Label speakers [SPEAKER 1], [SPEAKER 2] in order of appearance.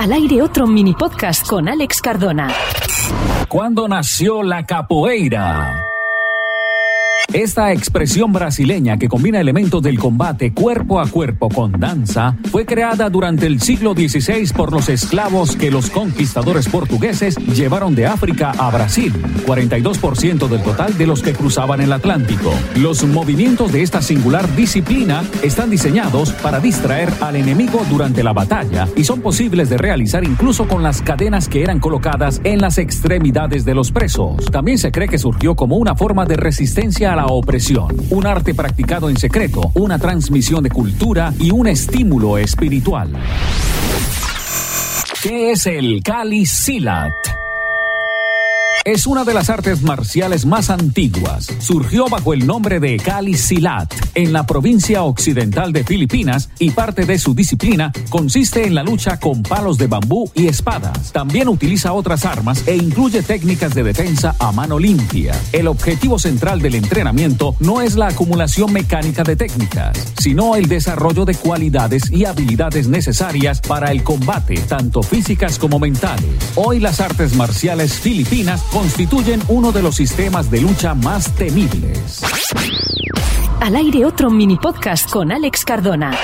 [SPEAKER 1] Al aire otro mini podcast con Alex Cardona.
[SPEAKER 2] ¿Cuándo nació la capoeira? Esta expresión brasileña que combina elementos del combate cuerpo a cuerpo con danza fue creada durante el siglo XVI por los esclavos que los conquistadores portugueses llevaron de África a Brasil, 42% del total de los que cruzaban el Atlántico. Los movimientos de esta singular disciplina están diseñados para distraer al enemigo durante la batalla y son posibles de realizar incluso con las cadenas que eran colocadas en las extremidades de los presos. También se cree que surgió como una forma de resistencia a opresión, un arte practicado en secreto, una transmisión de cultura y un estímulo espiritual. ¿Qué es el Kali Silat? Es una de las artes marciales más antiguas. Surgió bajo el nombre de Kali Silat en la provincia occidental de Filipinas y parte de su disciplina consiste en la lucha con palos de bambú y espadas. También utiliza otras armas e incluye técnicas de defensa a mano limpia. El objetivo central del entrenamiento no es la acumulación mecánica de técnicas, sino el desarrollo de cualidades y habilidades necesarias para el combate, tanto físicas como mentales. Hoy las artes marciales filipinas constituyen uno de los sistemas de lucha más temibles.
[SPEAKER 1] Al aire otro mini podcast con Alex Cardona.